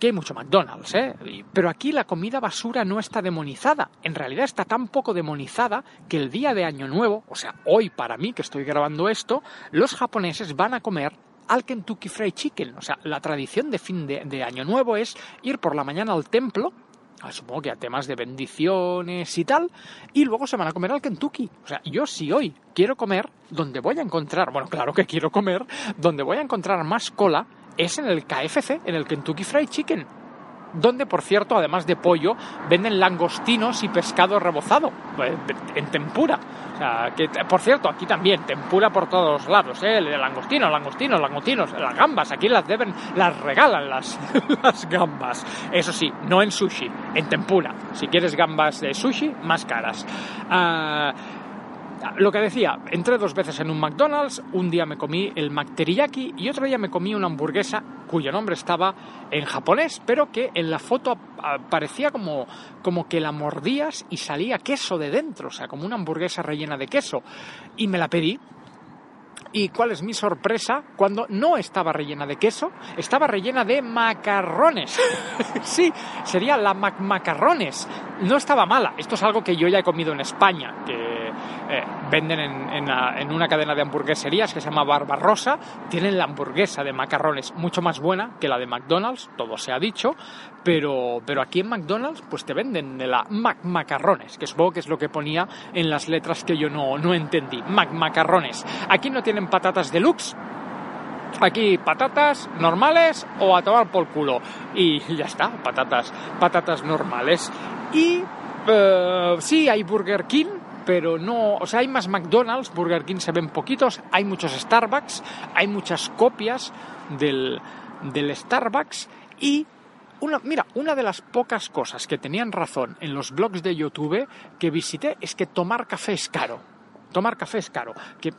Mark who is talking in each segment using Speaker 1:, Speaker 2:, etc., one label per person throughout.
Speaker 1: aquí hay mucho McDonald's, ¿eh? Pero aquí la comida basura no está demonizada. En realidad está tan poco demonizada que el día de Año Nuevo, o sea, hoy para mí que estoy grabando esto, los japoneses van a comer al Kentucky Fried Chicken. O sea, la tradición de fin de, de Año Nuevo es ir por la mañana al templo, supongo que a temas de bendiciones y tal, y luego se van a comer al Kentucky. O sea, yo si hoy quiero comer, donde voy a encontrar, bueno, claro que quiero comer, donde voy a encontrar más cola es en el KFC, en el Kentucky Fried Chicken. Donde, por cierto, además de pollo, venden langostinos y pescado rebozado, eh, en tempura. Que, por cierto, aquí también, tempura por todos lados, ¿eh? Langostinos, langostinos, langostinos, las gambas, aquí las deben, las regalan las, las gambas. Eso sí, no en sushi, en tempura. Si quieres gambas de sushi, más caras. Ah, lo que decía, entré dos veces en un McDonald's, un día me comí el McTeriyaki y otro día me comí una hamburguesa cuyo nombre estaba en japonés, pero que en la foto parecía como, como que la mordías y salía queso de dentro, o sea, como una hamburguesa rellena de queso. Y me la pedí. ¿Y cuál es mi sorpresa? Cuando no estaba rellena de queso, estaba rellena de macarrones. sí, sería la mac macarrones. No estaba mala. Esto es algo que yo ya he comido en España, que eh, venden en, en una cadena de hamburgueserías que se llama Barbarosa. Tienen la hamburguesa de macarrones mucho más buena que la de McDonald's, todo se ha dicho. Pero, pero aquí en McDonald's pues te venden de la Mac Macarrones, que supongo que es lo que ponía en las letras que yo no, no entendí. Mac Macarrones. Aquí no patatas deluxe, Aquí patatas normales o a tomar por culo. Y ya está, patatas, patatas normales. Y eh, sí, hay Burger King, pero no, o sea, hay más McDonald's, Burger King se ven poquitos, hay muchos Starbucks, hay muchas copias del, del Starbucks y una, mira, una de las pocas cosas que tenían razón en los blogs de YouTube que visité es que tomar café es caro. Tomar café es caro. Que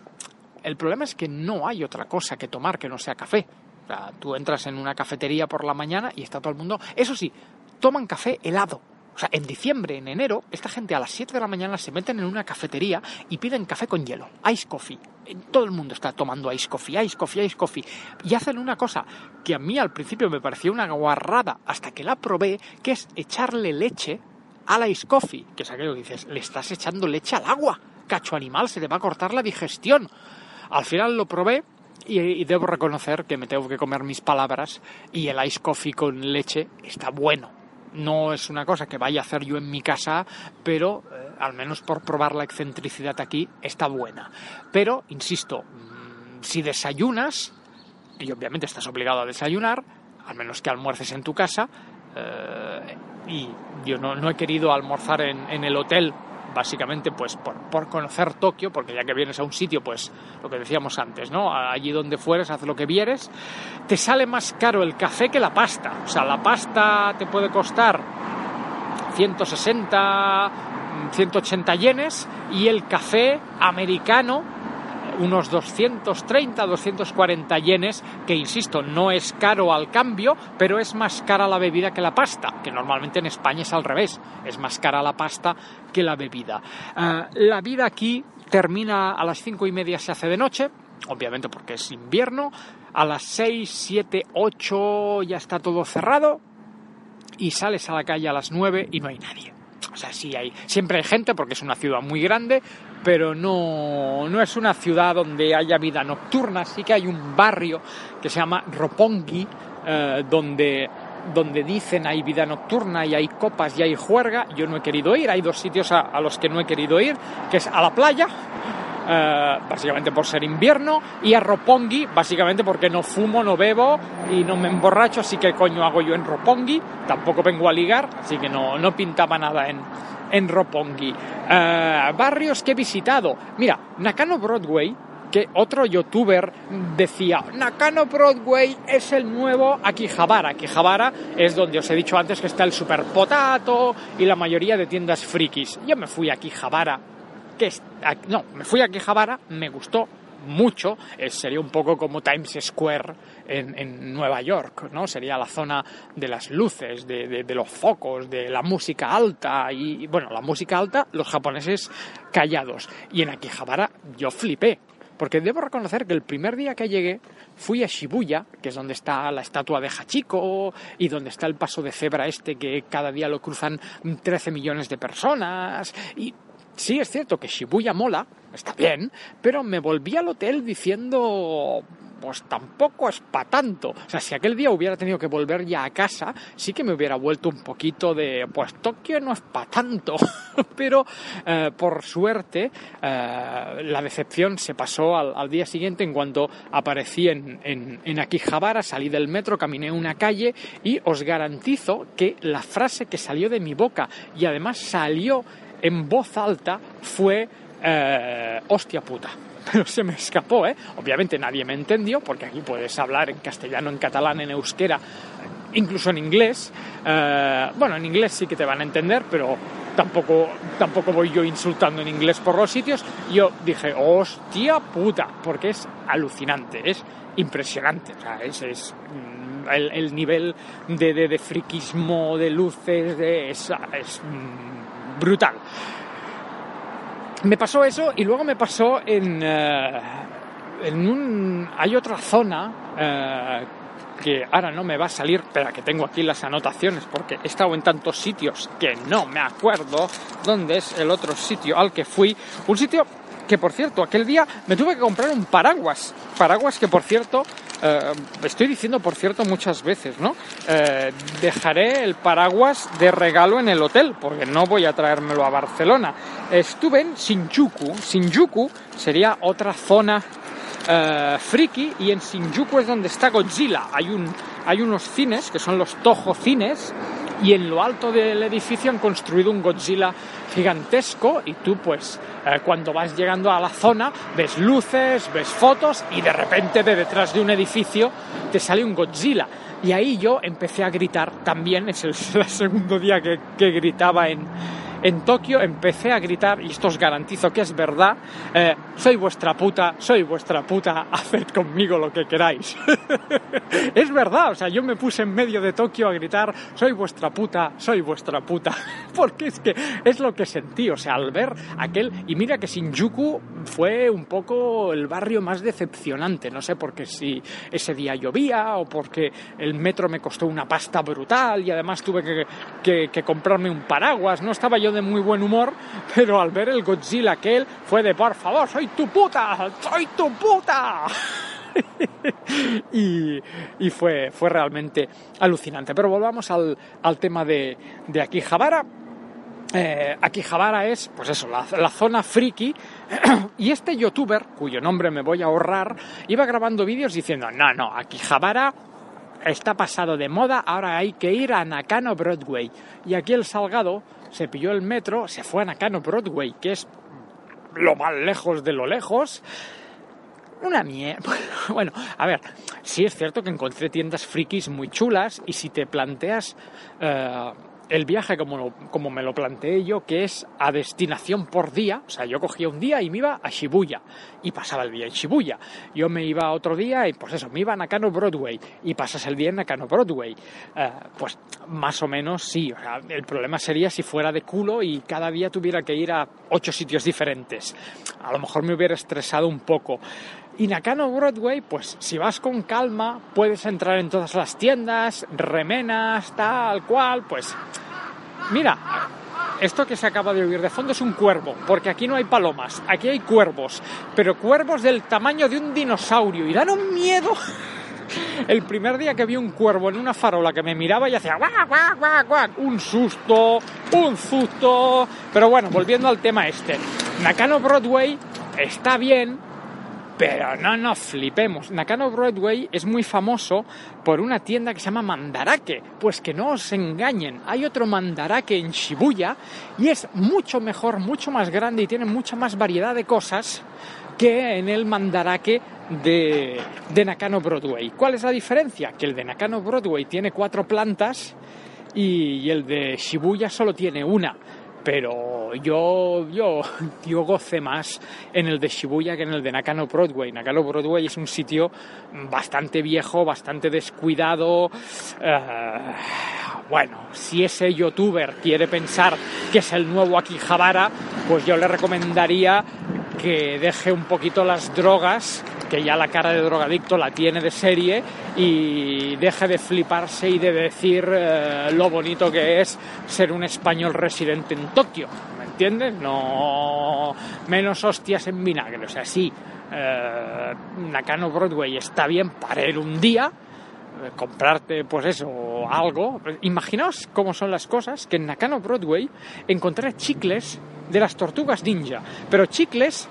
Speaker 1: el problema es que no hay otra cosa que tomar que no sea café. O sea, tú entras en una cafetería por la mañana y está todo el mundo. Eso sí, toman café helado. O sea, en diciembre, en enero, esta gente a las 7 de la mañana se meten en una cafetería y piden café con hielo, ice coffee. Eh, Todo el mundo está tomando ice coffee, ice coffee, ice coffee. Y hacen una cosa que a mí al principio me parecía una guarrada hasta que la probé, que es echarle leche al ice coffee. Que es aquello que dices, le estás echando leche al agua. Cacho animal, se te va a cortar la digestión. Al final lo probé y, debo reconocer que me tengo que comer mis palabras y el ice coffee con leche está bueno. No es una cosa que vaya a hacer yo en mi casa, pero eh, al menos por probar la excentricidad aquí está buena. Pero, insisto, mm, si desayunas, y obviamente estás obligado a desayunar, al menos que almuerces en tu casa, eh, y yo no, no he querido almorzar en el hotel básicamente pues por, por conocer Tokio, porque ya que vienes a un sitio, pues lo que decíamos antes, ¿no? Allí donde fueres, haz lo que vieres, te sale más caro el café que la pasta. O sea, la pasta te puede costar 160, 180 yenes y el café americano unos 230, 240 yenes, que insisto, no es caro al cambio, pero es más cara la bebida que la pasta, que normalmente en España es al revés, es más cara la pasta que la bebida. Ah, la vida aquí termina a las cinco y media, se hace de noche, obviamente porque es invierno, a las 6, 7, 8 ya está todo cerrado y sales a la calle a las 9 y no hay nadie. O sea, sí hay, siempre hay gente porque es una ciudad muy grande, pero no, no es una ciudad donde haya vida nocturna. Sí que hay un barrio que se llama Roppongi, eh, donde, donde dicen hay vida nocturna y hay copas y hay juerga. Yo no he querido ir, hay dos sitios a, a los que no he querido ir, que es a la playa, eh, básicamente por ser invierno, y a Roppongi, básicamente porque no fumo, no bebo y no me emborracho, así que coño hago yo en Roppongi, tampoco vengo a ligar, así que no, no pintaba nada en, en. Eh, barrios que he visitado, mira, Nakano Broadway que otro youtuber decía, Nakano Broadway es el nuevo Akihabara. Akihabara es donde os he dicho antes que está el Super Potato y la mayoría de tiendas frikis. Yo me fui a Akihabara, no, me fui a Akihabara, me gustó mucho, eh, sería un poco como Times Square en, Nueva York, ¿no? Sería la zona de las luces, de, los focos, de la música alta y, bueno, la música alta, los japoneses callados. Y en Akihabara yo flipé, porque debo reconocer que el primer día que llegué fui a Shibuya, que es donde está la estatua de Hachiko y donde está el paso de cebra este que cada día lo cruzan 13 millones de personas y Sí, es cierto que Shibuya mola, está bien, pero me volví al hotel diciendo, pues tampoco es para tanto. O sea, si aquel día hubiera tenido que volver ya a casa, sí que me hubiera vuelto un poquito de, pues Tokio no es para tanto. pero eh, por suerte, eh, la decepción se pasó al, día siguiente en cuanto aparecí en, en, en Akihabara, salí del metro, caminé una calle y os garantizo que la frase que salió de mi boca y además salió en voz alta fue eh, hostia puta. Pero se me escapó, ¿eh? Obviamente nadie me entendió, porque aquí puedes hablar en castellano, en catalán, en euskera, incluso en inglés. Eh, bueno, en inglés sí que te van a entender, pero tampoco, tampoco voy yo insultando en inglés por los sitios. Yo dije, hostia puta, porque es alucinante, es impresionante. O sea, es, es mm, el, nivel de, de, de, friquismo, de luces, de, es, es mm, brutal. Me pasó eso y luego me pasó en, eh, en un... Hay otra zona eh, que ahora no me va a salir, pero que tengo aquí las anotaciones porque he estado en tantos sitios que no me acuerdo dónde es el otro sitio al que fui. Un sitio que, por cierto, aquel día me tuve que comprar un paraguas. Paraguas que, por cierto, eh, estoy diciendo, por cierto, muchas veces, ¿no? Eh, dejaré el paraguas de regalo en el hotel, porque no voy a traérmelo a Barcelona. Estuve en Shinjuku. Shinjuku sería otra zona eh, friki y en Shinjuku es donde está Godzilla. Hay, un, hay unos cines que son los Toho Cines y en lo alto del edificio han construido un Godzilla gigantesco y tú pues eh, cuando vas llegando a la zona ves luces, ves fotos y de repente de detrás de un edificio te sale un Godzilla. Y ahí yo empecé a gritar también, es el, segundo día que, que gritaba en, en Tokio empecé a gritar, y esto os garantizo que es verdad, eh, soy vuestra puta, soy vuestra puta, haced conmigo lo que queráis. es verdad, o sea, yo me puse en medio de Tokio a gritar, soy vuestra puta, soy vuestra puta, porque es que es lo que sentí, o sea, al ver aquel, y mira que Shinjuku fue un poco el barrio más decepcionante, no sé porque si ese día llovía o porque el metro me costó una pasta brutal y además tuve que comprarme un paraguas, no estaba yo de muy buen humor, pero al ver el Godzilla aquel fue de por favor, soy tu puta, soy tu puta. y, fue, fue realmente alucinante. Pero volvamos al, al tema de, de Akihabara. Eh, Akihabara es, pues eso, la, la, zona friki. y este youtuber, cuyo nombre me voy a ahorrar, iba grabando vídeos diciendo, no, no, Akihabara está pasado de moda, ahora hay que ir a Nakano Broadway. Y aquí el Salgado se pilló el metro, se fue a Nakano Broadway, que es lo más lejos de lo lejos. Una mierda. Bueno, a ver, sí es cierto que encontré tiendas frikis muy chulas y si te planteas eh, el viaje como, como me lo planteé yo, que es a destinación por día, o sea, yo cogía un día y me iba a Shibuya y pasaba el día en Shibuya. Yo me iba otro día y pues eso, me iba a Nakano Broadway y pasas el día en Nakano Broadway. Eh, pues más o menos sí, el problema sería si fuera de culo y cada día tuviera que ir a ocho sitios diferentes. A lo mejor me hubiera estresado un poco. Y Nakano Broadway, pues si vas con calma, puedes entrar en todas las tiendas, remenas, tal cual, pues Mira, esto que se acaba de oír de fondo es un cuervo, porque aquí no hay palomas, aquí hay cuervos, pero cuervos del tamaño de un dinosaurio y dan un miedo. El primer día que vi un cuervo en una farola que me miraba y hacía guau, guau, guau, guau, un susto, un susto. Pero bueno, volviendo al tema este, Nakano Broadway está bien, pero no nos flipemos. Nakano Broadway es muy famoso por una tienda que se llama Mandarake. Pues que no os engañen, hay otro Mandarake en Shibuya y es mucho mejor, mucho más grande y tiene mucha más variedad de cosas que en el mandaraque de, de Nakano Broadway. ¿Cuál es la diferencia? Que el de Nakano Broadway tiene cuatro plantas y el de Shibuya solo tiene una pero yo, yo, yo gocé más en el de Shibuya que en el de Nakano Broadway. Nakano Broadway es un sitio bastante viejo, bastante descuidado. Eh, bueno, si ese youtuber quiere pensar que es el nuevo Akihabara, pues yo le recomendaría que deje un poquito las drogas que ya la cara de drogadicto la tiene de serie y deje de fliparse y de decir eh, lo bonito que es ser un español residente en Tokio. ¿Me entiendes? No menos hostias en vinagre. O sea, sí, eh, Nakano Broadway está bien para ir un día, comprarte, pues eso, algo. Imaginaos cómo son las cosas que en Nakano Broadway encontré chicles de las tortugas ninja, pero chicles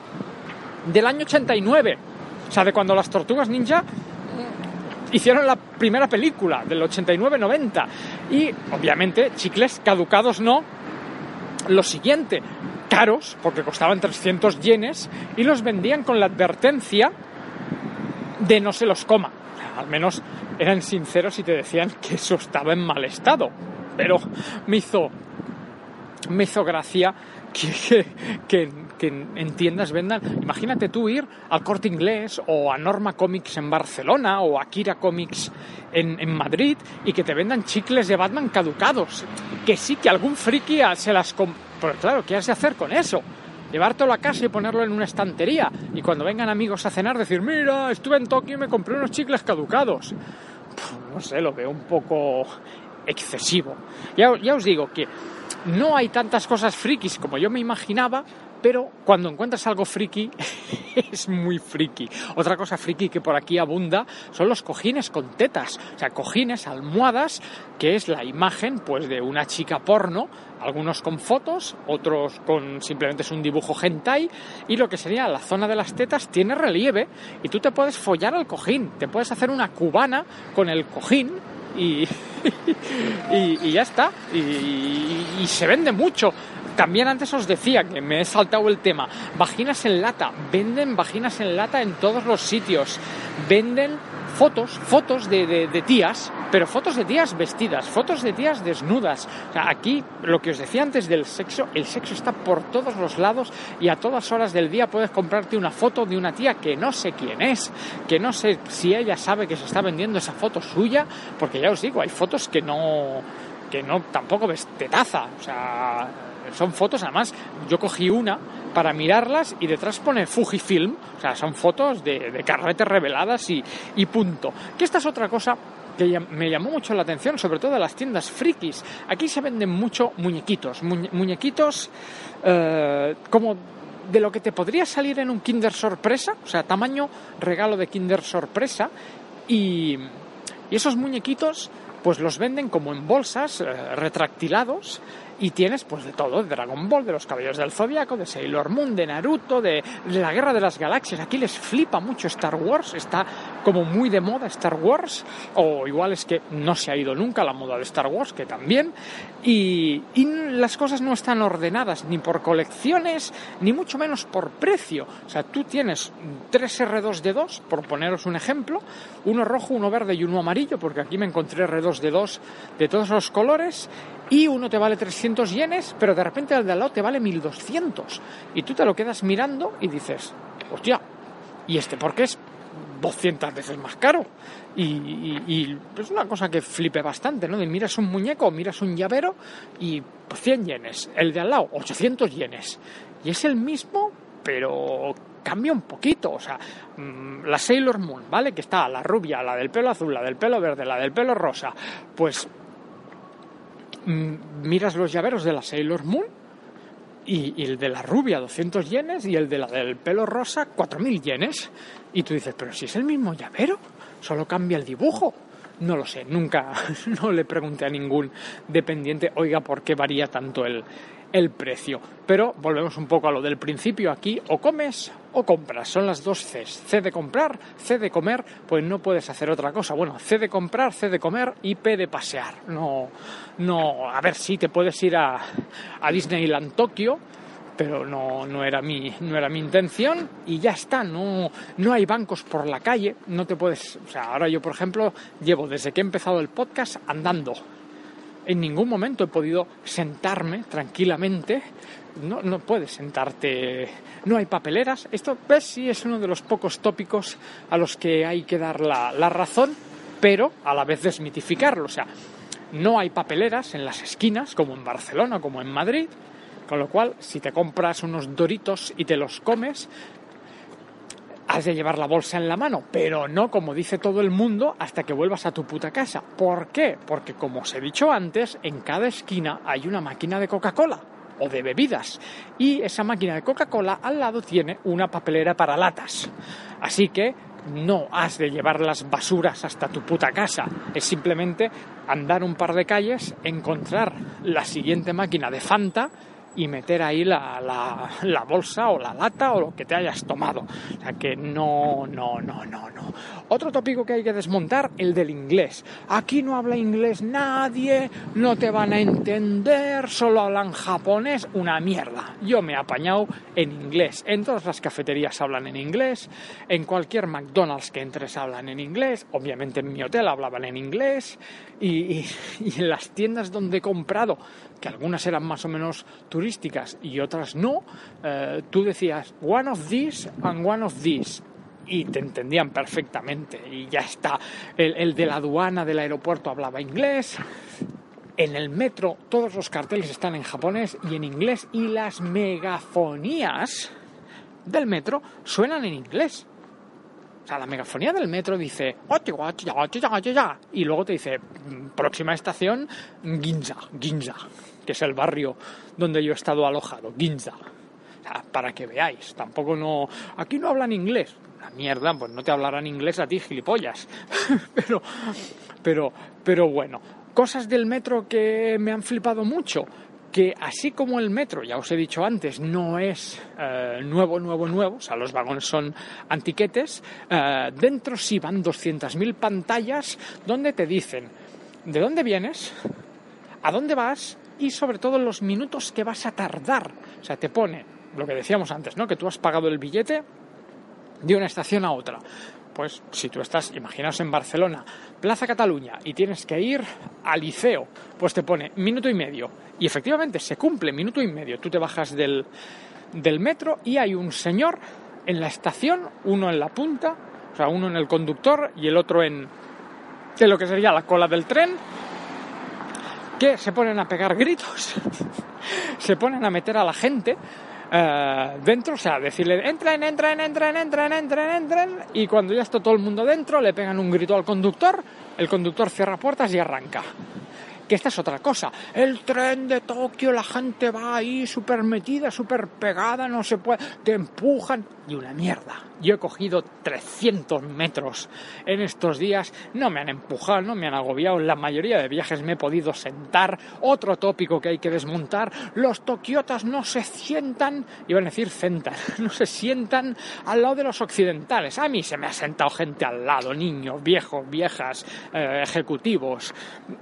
Speaker 1: del año 89 o sea, de cuando las tortugas ninja hicieron la primera película, del 89-90. Y obviamente, chicles caducados no. Lo siguiente, caros, porque costaban 300 yenes, y los vendían con la advertencia de no se los coma. Al menos eran sinceros y te decían que eso estaba en mal estado. Pero me hizo, me hizo gracia que, que, que vendan. Imagínate tú ir al corte inglés o a Norma Comics en Barcelona o a Kira Comics en, en Madrid y que te vendan chicles de Batman caducados. Que sí, que algún friki se las. Pero claro, ¿qué has de hacer con eso? Llevártelo a casa y ponerlo en una estantería. Y cuando vengan amigos a cenar, decir, mira, estuve en Tokio y me compré unos chicles caducados. no sé, lo veo un poco excesivo. Ya, ya os digo que no hay tantas cosas frikis como yo me imaginaba, pero cuando encuentras algo friki es muy friki. Otra cosa friki que por aquí abunda son los cojines con tetas, o sea, cojines, almohadas, que es la imagen pues de una chica porno, algunos con fotos, otros con simplemente es un dibujo hentai y lo que sería la zona de las tetas tiene relieve y tú te puedes follar al cojín, te puedes hacer una cubana con el cojín y, y, ya está. y, se vende mucho. También antes os decía que me he saltado el tema. Vaginas en lata. Venden vaginas en lata en todos los sitios. Venden fotos, fotos de, de, tías, pero fotos de tías vestidas, fotos de tías desnudas. Aquí, lo que os decía antes del sexo, el sexo está por todos los lados y a todas horas del día puedes comprarte una foto de una tía que no sé quién es, que no sé si ella sabe que se está vendiendo esa foto suya, porque ya os digo, hay fotos que no, que no tampoco ves taza, o sea son fotos, además, yo cogí una para mirarlas y detrás pone Fujifilm, o sea, son fotos de, carretes reveladas y, punto. Que esta es otra cosa que me llamó mucho la atención, sobre todo en las tiendas frikis. Aquí se venden mucho muñequitos, muñequitos eh, como de lo que te podría salir en un Kinder sorpresa, o sea, tamaño regalo de Kinder sorpresa, y, y esos muñequitos pues los venden como en bolsas, eh, retractilados, y tienes pues de todo, de Dragon Ball, de los Caballeros del Zodiaco, de Sailor Moon, de Naruto, de, la Guerra de las Galaxias. Aquí les flipa mucho Star Wars, está como muy de moda Star Wars, o igual es que no se ha ido nunca la moda de Star Wars, que también. Y, y las cosas no están ordenadas ni por colecciones, ni mucho menos por precio. O sea, tú tienes tres R2D2, por poneros un ejemplo, uno rojo, uno verde y uno amarillo, porque aquí me encontré R2D2 de todos los colores, y uno te vale 300 yenes, pero de repente el de al lado te vale 1200. Y tú te lo quedas mirando y dices, hostia, ¿y este por qué es 200 veces más caro? Y, es una cosa que flipe bastante, ¿no? miras un muñeco, miras un llavero y 100 yenes. El de al lado, 800 yenes. Y es el mismo, pero cambia un poquito. O sea, mm, la Sailor Moon, ¿vale? Que está la rubia, la del pelo azul, la del pelo verde, la del pelo rosa. Pues miras los llaveros de la Sailor Moon y, el de la rubia 200 yenes y el de la del pelo rosa 4000 yenes. Y tú dices, pero si es el mismo llavero, solo cambia el dibujo. No lo sé, nunca, no le pregunté a ningún dependiente, oiga, ¿por qué varía tanto el, el precio. Pero volvemos un poco a lo del principio aquí, o comes o compras, son las dos Cs. C de comprar, C de comer, pues no puedes hacer otra cosa. Bueno, C de comprar, C de comer y P de pasear. No, no, a ver si te puedes ir a, a Disneyland Tokio, pero no, no, era mi, no era mi intención y ya está, no, no hay bancos por la calle, no te puedes, o sea, ahora yo por ejemplo llevo desde que he empezado el podcast andando. En ningún momento he podido sentarme tranquilamente, no, no puedes sentarte, no hay papeleras, esto pues sí es uno de los pocos tópicos a los que hay que dar la, la razón, pero a la vez desmitificarlo, o sea, no hay papeleras en las esquinas, como en Barcelona, como en Madrid, con lo cual, si te compras unos doritos y te los comes, has de llevar la bolsa en la mano, pero no como dice todo el mundo hasta que vuelvas a tu puta casa. ¿Por qué? Porque como os he dicho antes, en cada esquina hay una máquina de Coca-Cola o de bebidas y esa máquina de Coca-Cola al lado tiene una papelera para latas. Así que no has de llevar las basuras hasta tu puta casa. Es simplemente andar un par de calles, encontrar la siguiente máquina de Fanta y meter ahí la, la, bolsa o la lata o lo que te hayas tomado. O sea que no, no, no, no, no. Otro tópico que hay que desmontar, el del inglés. Aquí no habla inglés nadie, no te van a entender, solo hablan japonés, una mierda. Yo me he apañado en inglés. En todas las cafeterías hablan en inglés, en cualquier McDonald's que entres hablan en inglés, obviamente en mi hotel hablaban en inglés y en las tiendas donde he comprado que algunas eran más o menos turísticas y otras no, eh, tú decías one of these and one of these y te entendían perfectamente y ya está. El, el, de la aduana del aeropuerto hablaba inglés. En el metro todos los carteles están en japonés y en inglés y las megafonías del metro suenan en inglés. Sea, la megafonía del metro dice y luego te dice próxima estación Ginza, Ginza, que es el barrio donde yo he estado alojado, Ginza. Para que veáis, tampoco no aquí no hablan inglés. La mierda, pues no te hablarán inglés a ti, gilipollas. pero pero pero bueno, cosas del metro que me han flipado mucho que así como el metro, ya os he dicho antes, no es eh, nuevo, nuevo, nuevo, o sea, los vagones son antiquetes, eh, dentro sí van 200.000 pantallas donde te dicen de dónde vienes, a dónde vas y sobre todo los minutos que vas a tardar. O sea, te pone lo que decíamos antes, ¿no? Que tú has pagado el billete de una estación a otra. Pues si tú estás, imaginaos en Barcelona, Plaza Cataluña, y tienes que ir al liceo, pues te pone minuto y medio. Y efectivamente se cumple minuto y medio. Tú te bajas del, del metro y hay un señor en la estación, uno en la punta, o sea, uno en el conductor y el otro en, en lo que sería la cola del tren, que se ponen a pegar gritos, se ponen a meter a la gente uh, dentro, o sea, decirle entren, entren, entren, entren, entren, entren, y cuando ya está todo el mundo dentro, le pegan un grito al conductor, el conductor cierra puertas y arranca. Que esta es otra cosa. El tren de Tokio, la gente va ahí súper metida, súper pegada, no se puede, te empujan y una mierda. Yo he cogido 300 metros en estos días, no me han empujado, no me han agobiado, en la mayoría de viajes me he podido sentar. Otro tópico que hay que desmontar, los tokiotas no se sientan, iban a decir sentan, no se sientan al lado de los occidentales. A mí se me ha sentado gente al lado, niños, viejos, viejas, eh, ejecutivos.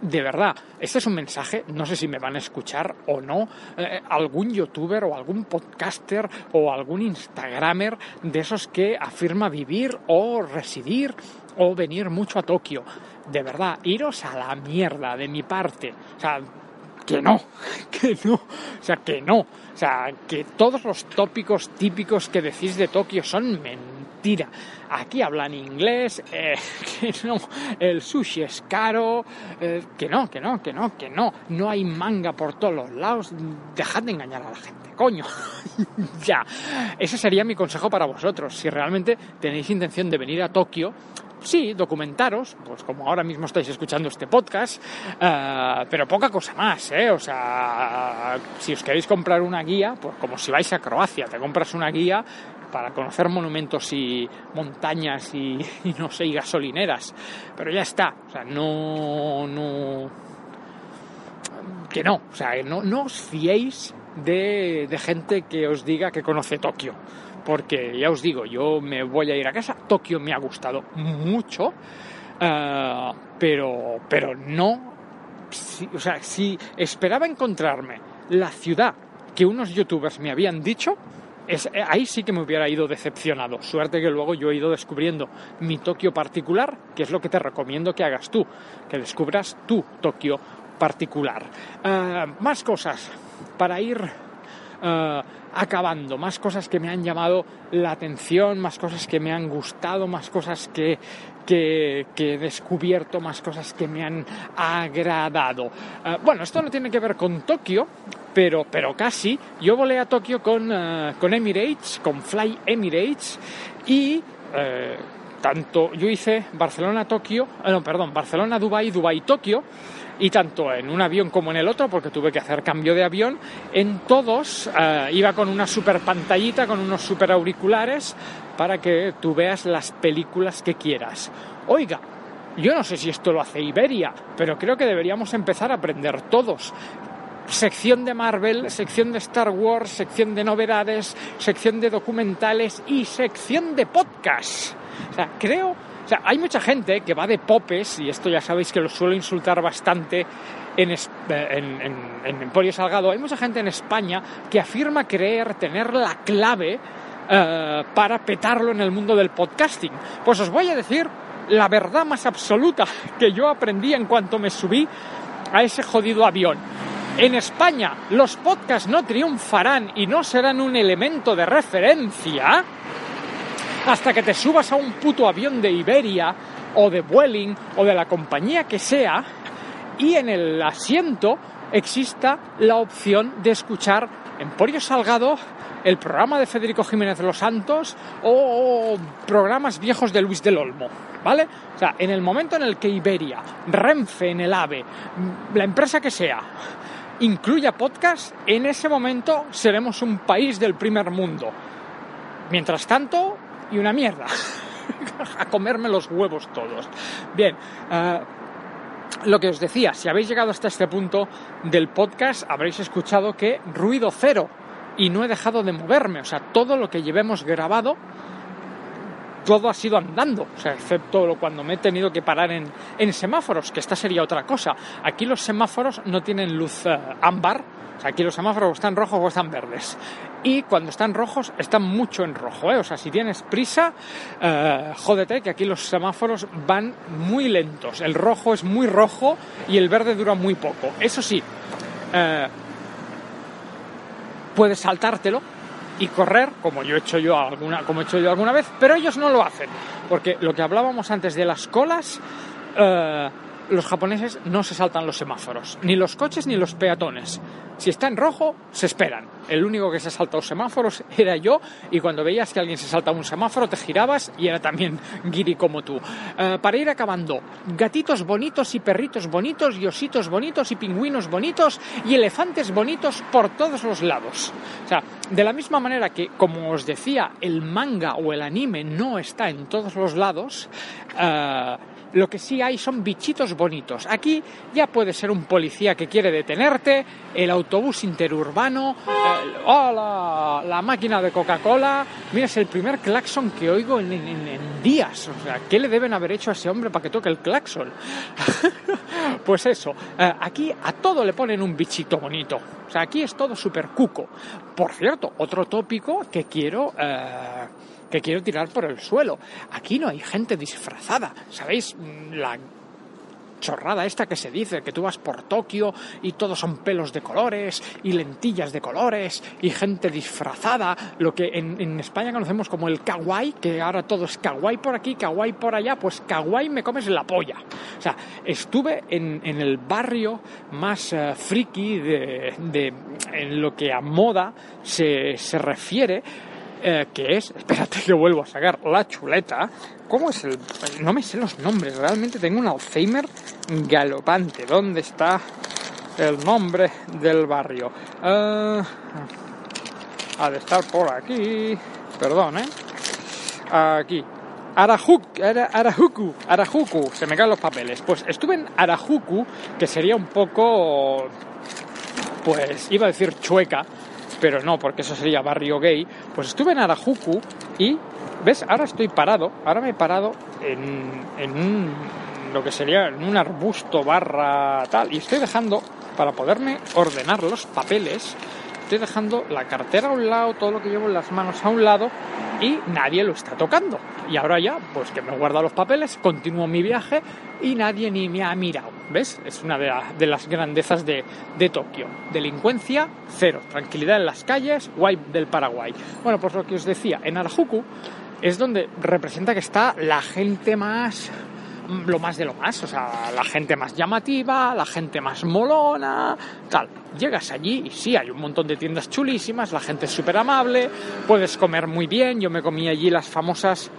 Speaker 1: De verdad, este es un mensaje, no sé si me van a escuchar o no, eh, algún youtuber o algún podcaster o algún instagramer de esos que afirma vivir o residir o venir mucho a Tokio. De verdad, iros a la mierda de mi parte. O sea, que no, que no, o sea, que no. O sea, que todos los tópicos típicos que decís de Tokio son mentira. Aquí hablan inglés, eh, que no, el sushi es caro, eh, que no, que no, que no, que no. No hay manga por todos los lados. Dejad de engañar a la gente coño. ya. Ese sería mi consejo para vosotros. Si realmente tenéis intención de venir a Tokio, sí, documentaros, pues como ahora mismo estáis escuchando este podcast, uh, pero poca cosa más, ¿eh? O sea, si os queréis comprar una guía, pues como si vais a Croacia, te compras una guía para conocer monumentos y montañas y, y no sé, y gasolineras. Pero ya está, o sea, no, no, que no, o sea, no, no os fiéis de, gente que os diga que conoce Tokio. Porque ya os digo, yo me voy a ir a casa. Tokio me ha gustado mucho, uh, pero, pero no. Si, o sea, si esperaba encontrarme la ciudad que unos youtubers me habían dicho, es, eh, ahí sí que me hubiera ido decepcionado. Suerte que luego yo he ido descubriendo mi Tokio particular, que es lo que te recomiendo que hagas tú, que descubras tu Tokio particular. Eh, más cosas para ir eh, acabando, más cosas que me han llamado la atención, más cosas que me han gustado, más cosas que, que, he descubierto, más cosas que me han agradado. bueno, esto no tiene que ver con Tokio, pero, pero casi. Yo volé a Tokio con, eh, con Emirates, con Fly Emirates, y eh, tanto yo hice Barcelona-Tokio, eh, no, perdón, Barcelona-Dubai, Dubai-Tokio, y tanto en un avión como en el otro, porque tuve que hacer cambio de avión, en todos iba con una super pantallita, con unos super auriculares, para que tú veas las películas que quieras. Oiga, yo no sé si esto lo hace Iberia, pero creo que deberíamos empezar a aprender todos sección de Marvel, sección de Star Wars, sección de novedades, sección de documentales y sección de podcast. O sea, creo, o sea, hay mucha gente que va de popes, y esto ya sabéis que lo suelo insultar bastante en, en, Emporio Salgado, hay mucha gente en España que afirma creer tener la clave eh, para petarlo en el mundo del podcasting. Pues os voy a decir la verdad más absoluta que yo aprendí en cuanto me subí a ese jodido avión. En España los podcasts no triunfarán y no serán un elemento de referencia hasta que te subas a un puto avión de Iberia o de Vueling o de la compañía que sea y en el asiento exista la opción de escuchar Emporio Salgado, el programa de Federico Jiménez los Santos o programas viejos de Luis del Olmo, ¿vale? O sea, en el momento en el que Iberia, Renfe en el AVE, la empresa que sea, incluya podcast, en ese momento seremos un país del primer mundo. Mientras tanto, y una mierda. a comerme los huevos todos. Bien, eh, lo que os decía, si habéis llegado hasta este punto del podcast, habréis escuchado que ruido cero y no he dejado de moverme. O sea, todo lo que llevemos grabado todo ha sido andando, o sea, excepto cuando me he tenido que parar en, en semáforos, que esta sería otra cosa. Aquí los semáforos no tienen luz eh, ámbar, aquí los semáforos están rojos o están verdes. Y cuando están rojos, están mucho en rojo. ¿eh? O sea, si tienes prisa, eh, jódete que aquí los semáforos van muy lentos. El rojo es muy rojo y el verde dura muy poco. Eso sí, eh, puedes saltártelo y correr, como yo he hecho yo alguna, como he hecho yo alguna vez, pero ellos no lo hacen, porque lo que hablábamos antes de las colas, eh, los japoneses no se saltan los semáforos, ni los coches ni los peatones. Si está en rojo, se esperan. El único que se salta los semáforos era yo y cuando veías que alguien se salta un semáforo te girabas y era también guiri como tú. Eh, para ir acabando, gatitos bonitos y perritos bonitos y ositos bonitos y pingüinos bonitos y elefantes bonitos por todos los lados. O sea, de la misma manera que, como os decía, el manga o el anime no está en todos los lados, eh, lo que sí hay son bichitos bonitos. Aquí ya puede ser un policía que quiere detenerte, el autobús interurbano, la, máquina de Coca-Cola. Mira, es el primer claxon que oigo en, días. O sea, ¿qué le deben haber hecho a ese hombre para que toque el claxon? pues eso, eh, aquí a todo le ponen un bichito bonito. O sea, aquí es todo súper cuco. Por cierto, otro tópico que quiero... Eh, que quiero tirar por el suelo. Aquí no hay gente disfrazada. ¿Sabéis? La chorrada esta que se dice, que tú vas por Tokio y todos son pelos de colores y lentillas de colores y gente disfrazada, lo que en, España conocemos como el kawaii, que ahora todo es kawaii por aquí, kawaii por allá, pues kawaii me comes la polla. O sea, estuve en, el barrio más eh, friki de, de, en lo que a moda se, se refiere, eh, que es, espérate que vuelvo a sacar la chuleta. ¿Cómo es el.? No me sé los nombres, realmente tengo un Alzheimer galopante. ¿Dónde está el nombre del barrio? Uh, ha de estar por aquí. Perdón, ¿eh? Aquí. Arajuk, Arajuku, Arajuku, se me caen los papeles. Pues estuve en Arajuku, que sería un poco, pues iba a decir chueca, pero no, porque eso sería barrio gay, pues estuve en Arajuku y, ¿ves? Ahora estoy parado, ahora me he parado en, en un, lo que sería en un arbusto barra tal, y estoy dejando, para poderme ordenar los papeles, estoy dejando la cartera a un lado, todo lo que llevo en las manos a un lado y nadie lo está tocando. Y ahora ya, pues que me he guardado los papeles, continúo mi viaje y nadie ni me ha mirado. ¿Ves? Es una de, las grandezas de, de, Tokio. Delincuencia, cero. Tranquilidad en las calles, guay del Paraguay. Bueno, pues lo que os decía, en Arajuku es donde representa que está la gente más lo más de lo más, o sea, la gente más llamativa, la gente más molona, tal. Llegas allí y sí, hay un montón de tiendas chulísimas, la gente es súper amable, puedes comer muy bien, yo me comí allí las famosas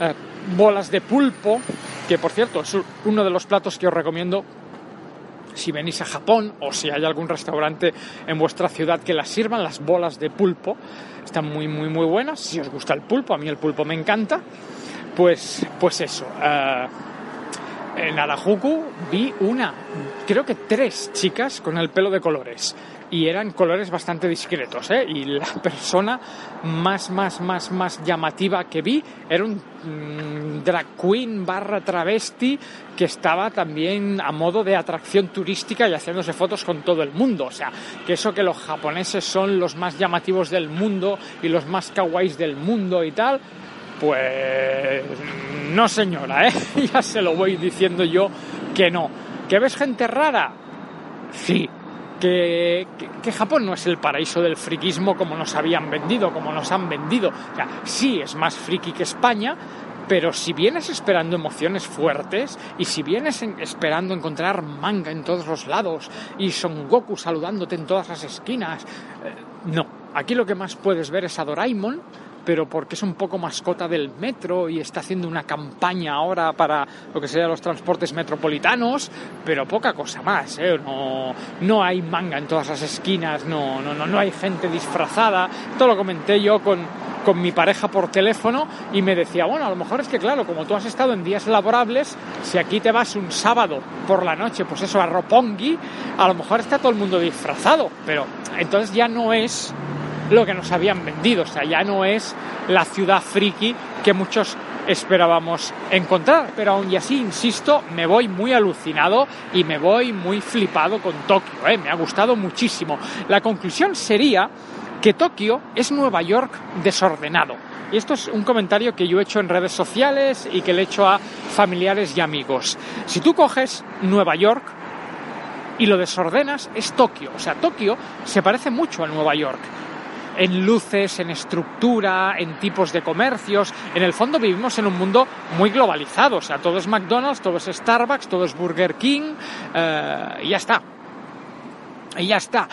Speaker 1: eh, bolas de pulpo, que por cierto es uno de los platos que os recomiendo si venís a Japón o si hay algún restaurante en vuestra ciudad que las sirvan, las bolas de pulpo están muy, muy, muy buenas. Si os gusta el pulpo, a mí el pulpo me encanta, pues, pues eso. Eh, en Arajuku vi una, creo que tres chicas con el pelo de colores y eran colores bastante discretos, ¿eh? Y la persona más, más, más, más llamativa que vi era un mm, drag queen barra travesti que estaba también a modo de atracción turística y haciéndose fotos con todo el mundo. O sea, que eso que los japoneses son los más llamativos del mundo y los más kawaiis del mundo y tal, pues no señora, ¿eh? ya se lo voy diciendo yo que no. ¿Que ves gente rara? Sí. Que, que, Japón no es el paraíso del friquismo como nos habían vendido, como nos han vendido. Sí es más friki que España, pero si vienes esperando emociones fuertes y si vienes esperando encontrar manga en todos los lados y Son Goku saludándote en todas las esquinas, eh, no. Aquí lo que más puedes ver es a Doraemon pero porque es un poco mascota del metro y está haciendo una campaña ahora para lo que serían los transportes metropolitanos, pero poca cosa más, ¿eh? no, no hay manga en todas las esquinas, no, no, no, no hay gente disfrazada, todo lo comenté yo con, con mi pareja por teléfono y me decía, bueno, a lo mejor es que claro, como tú has estado en días laborables, si aquí te vas un sábado por la noche, pues eso, a Roppongi, a lo mejor está todo el mundo disfrazado, pero entonces ya no es lo que nos habían vendido. O sea, ya no es la ciudad friki que muchos esperábamos encontrar. Pero aún y así, insisto, me voy muy alucinado y me voy muy flipado con Tokio. ¿eh? Me ha gustado muchísimo. La conclusión sería que Tokio es Nueva York desordenado. Y esto es un comentario que yo he hecho en redes sociales y que le he hecho a familiares y amigos. Si tú coges Nueva York y lo desordenas, es Tokio. O sea, Tokio se parece mucho a Nueva York en luces, en estructura, en tipos de comercios. En el fondo vivimos en un mundo muy globalizado, o sea, todo es McDonald's, todo es Starbucks, todo es Burger King, eh, y ya está. Y ya está.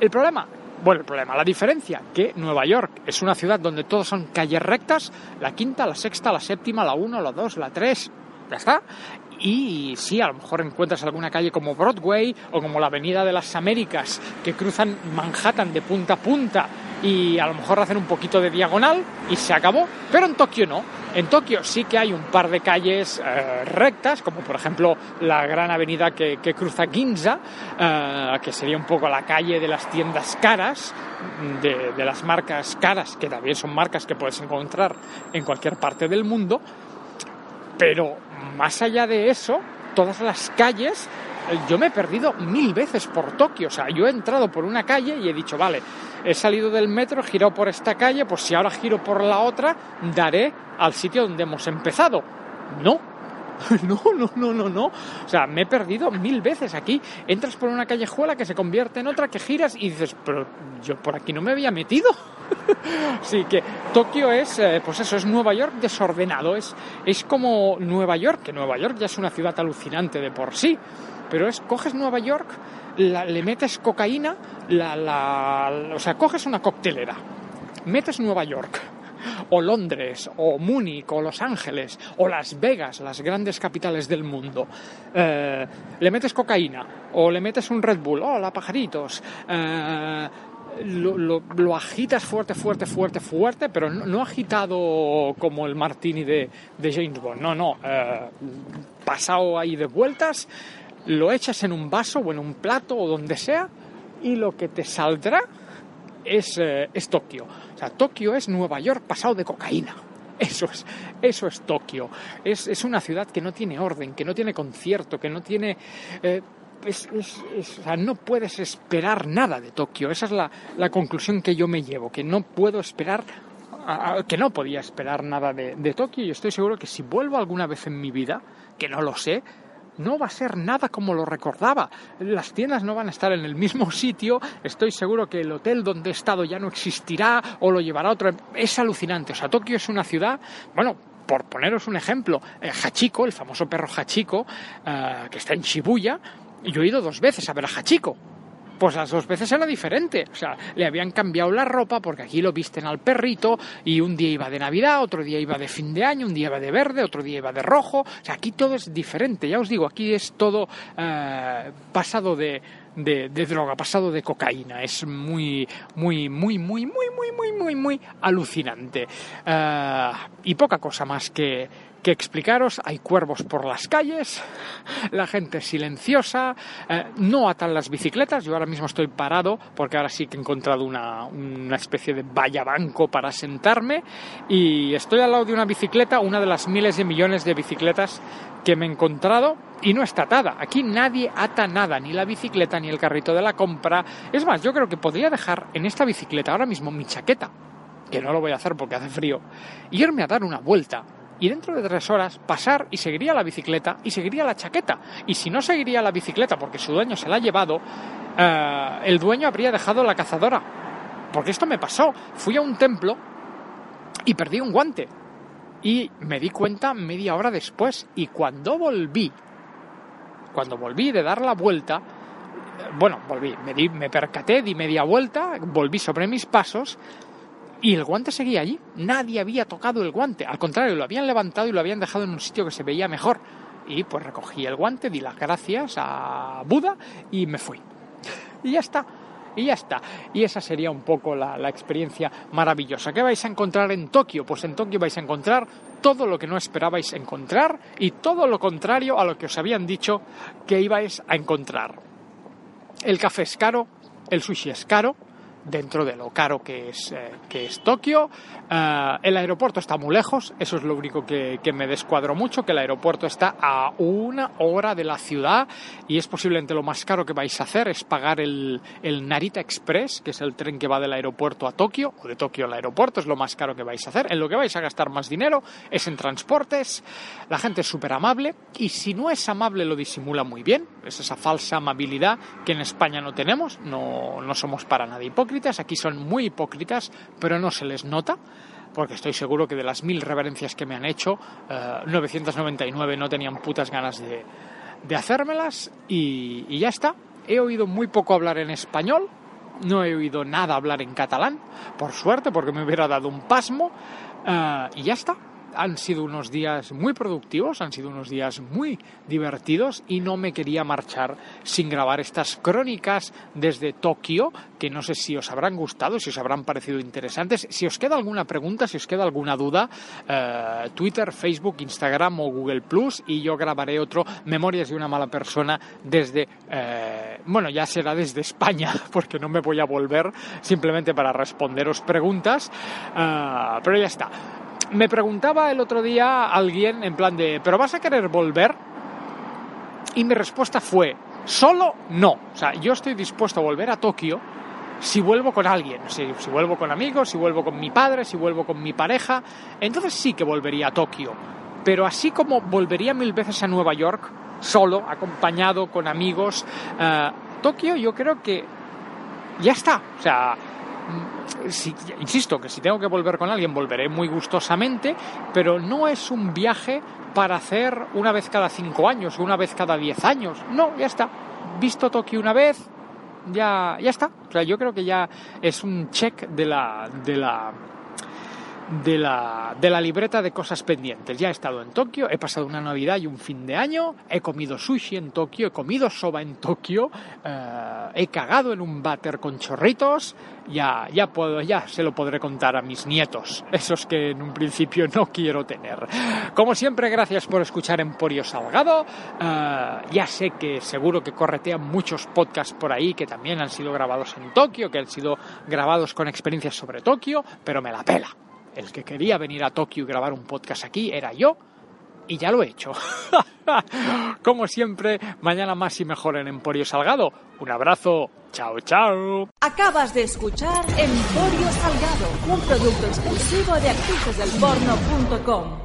Speaker 1: El problema, bueno, el problema, la diferencia, que Nueva York es una ciudad donde todos son calles rectas, la quinta, la sexta, la séptima, la uno, la dos, la tres, ya está. Y sí, a lo mejor encuentras alguna calle como Broadway o como la Avenida de las Américas que cruzan Manhattan de punta a punta y a lo mejor hacen un poquito de diagonal y se acabó. Pero en Tokio no. En Tokio sí que hay un par de calles eh, rectas, como por ejemplo la gran avenida que, cruza Ginza, eh, que sería un poco la calle de las tiendas caras, de, de las marcas caras, que también son marcas que puedes encontrar en cualquier parte del mundo. Pero más allá de eso, todas las calles, eh, yo me he perdido mil veces por Tokio. O sea, yo he entrado por una calle y he dicho, vale, he salido del metro, he girado por esta calle, pues si ahora giro por la otra, daré al sitio donde hemos empezado. No, No, no, no, no, no. O sea, me he perdido mil veces aquí. Entras por una callejuela que se convierte en otra, que giras y dices, pero yo por aquí no me había metido. Así que Tokio es, eh, pues eso, es Nueva York desordenado. Es, es como Nueva York, que Nueva York ya es una ciudad alucinante de por sí. Pero es, coges Nueva York, le metes cocaína, la, la, o sea, coges una coctelera, metes Nueva York o Londres, o Múnich, o Los Ángeles, o Las Vegas, las grandes capitales del mundo. Eh, le metes cocaína, o le metes un Red Bull, hola pajaritos. Eh, lo, agitas fuerte, fuerte, fuerte, fuerte, pero no, agitado como el martini de, James Bond, no, no, eh, pasado ahí de vueltas, lo echas en un vaso o en un plato o donde sea y lo que te saldrá es, es Tokio. O sea, Tokio es Nueva York pasado de cocaína. Eso es, eso es Tokio. Es, una ciudad que no tiene orden, que no tiene concierto, que no tiene... Eh, no puedes esperar nada de Tokio. Esa es la, la conclusión que yo me llevo, que no puedo esperar que no podía esperar nada de, Tokio y estoy seguro que si vuelvo alguna vez en mi vida, que no lo sé, no va a ser nada como lo recordaba. Las tiendas no van a estar en el mismo sitio. Estoy seguro que el hotel donde he estado ya no existirá o lo llevará otro. Es alucinante. O sea, Tokio es una ciudad, bueno, por poneros un ejemplo, eh, Hachiko, el famoso perro Hachiko, eh, que está en Shibuya, yo he ido dos veces a ver a Hachiko pues las dos veces era diferente. O sea, le habían cambiado la ropa porque aquí lo visten al perrito y un día iba de Navidad, otro día iba de fin de año, un día iba de verde, otro día iba de rojo. O sea, aquí todo es diferente. Ya os digo, aquí es todo eh, pasado de, de, droga, pasado de cocaína. Es muy, muy, muy, muy, muy, muy, muy, muy, muy alucinante. Eh, y poca cosa más que, que explicaros. Hay cuervos por las calles, la gente silenciosa, eh, no atan las bicicletas. Yo ahora mismo estoy parado porque ahora sí que he encontrado una, una especie de valla banco para sentarme y estoy al lado de una bicicleta, una de las miles de millones de bicicletas que me he encontrado y no está atada. Aquí nadie ata nada, ni la bicicleta ni el carrito de la compra. Es más, yo creo que podría dejar en esta bicicleta ahora mismo mi chaqueta, que no lo voy a hacer porque hace frío, y irme a dar una vuelta. Y dentro de tres horas pasar y seguiría la bicicleta y seguiría la chaqueta. Y si no seguiría la bicicleta porque su dueño se la ha llevado, eh, el dueño habría dejado la cazadora. Porque esto me pasó. Fui a un templo y perdí un guante. Y me di cuenta media hora después. Y cuando volví, cuando volví de dar la vuelta, bueno, volví, me, di, me percaté, di media vuelta, volví sobre mis pasos y el guante seguía allí. Nadie había tocado el guante. Al contrario, lo habían levantado y lo habían dejado en un sitio que se veía mejor. Y pues recogí el guante, di las gracias a Buda y me fui. Y ya está y ya está. Y esa sería un poco la, experiencia maravillosa. ¿Qué vais a encontrar en Tokio? Pues en Tokio vais a encontrar todo lo que no esperabais encontrar y todo lo contrario a lo que os habían dicho que ibais a encontrar. El café es caro, el sushi es caro, dentro de lo caro que es, eh, que es Tokio. Eh, el aeropuerto está muy lejos, eso es lo único que, que, me descuadro mucho, que el aeropuerto está a una hora de la ciudad y es posiblemente lo más caro que vais a hacer es pagar el, el Narita Express, que es el tren que va del aeropuerto a Tokio, o de Tokio al aeropuerto, es lo más caro que vais a hacer. En lo que vais a gastar más dinero es en transportes, la gente es súper amable y si no es amable lo disimula muy bien, es esa falsa amabilidad que en España no tenemos, no, no somos para nada hipócritas aquí son muy hipócritas, pero no se les nota porque estoy seguro que de las mil reverencias que me han hecho, 999 eh, no tenían putas ganas de, de hacérmelas y, ya está. He oído muy poco hablar en español, no he oído nada hablar en catalán, por suerte, porque me hubiera dado un pasmo, eh, y ya está han sido unos días muy productivos, han sido unos días muy divertidos y no me quería marchar sin grabar estas crónicas desde Tokio, que no sé si os habrán gustado, si os habrán parecido interesantes. Si os queda alguna pregunta, si os queda alguna duda, eh, Twitter, Facebook, Instagram o Google Plus y yo grabaré otro Memorias de una mala persona desde, eh, bueno, ya será desde España, porque no me voy a volver simplemente para responderos preguntas, eh, pero ya está me preguntaba el otro día alguien en plan de, ¿pero vas a querer volver? Y mi respuesta fue, solo no. O sea, yo estoy dispuesto a volver a Tokio si vuelvo con alguien, si, vuelvo con amigos, si vuelvo con mi padre, si vuelvo con mi pareja, entonces sí que volvería a Tokio. Pero así como volvería mil veces a Nueva York, solo, acompañado con amigos, eh, Tokio yo creo que ya está. O sea, si, insisto que si tengo que volver con alguien, volveré muy gustosamente, pero no es un viaje para hacer una vez cada cinco años o una vez cada diez años. No, ya está. Visto Tokio una vez, ya, ya está. O sea, yo creo que ya es un check de la, de la de la, de la libreta de cosas pendientes. Ya he estado en Tokio, he pasado una Navidad y un fin de año, he comido sushi en Tokio, he comido soba en Tokio, eh, he cagado en un váter con chorritos, ya, ya, puedo, ya se lo podré contar a mis nietos, esos que en un principio no quiero tener. Como siempre, gracias por escuchar Emporio Salgado. Eh, ya sé que seguro que corretean muchos podcasts por ahí que también han sido grabados en Tokio, que han sido grabados con experiencias sobre Tokio, pero me la pela. El que quería venir a Tokio y grabar un podcast aquí era yo y ya lo he hecho. Como siempre, mañana más y mejor en Emporio Salgado. Un abrazo. Chao, chao.
Speaker 2: Acabas de escuchar Emporio Salgado, un producto exclusivo de actricesdelporno.com.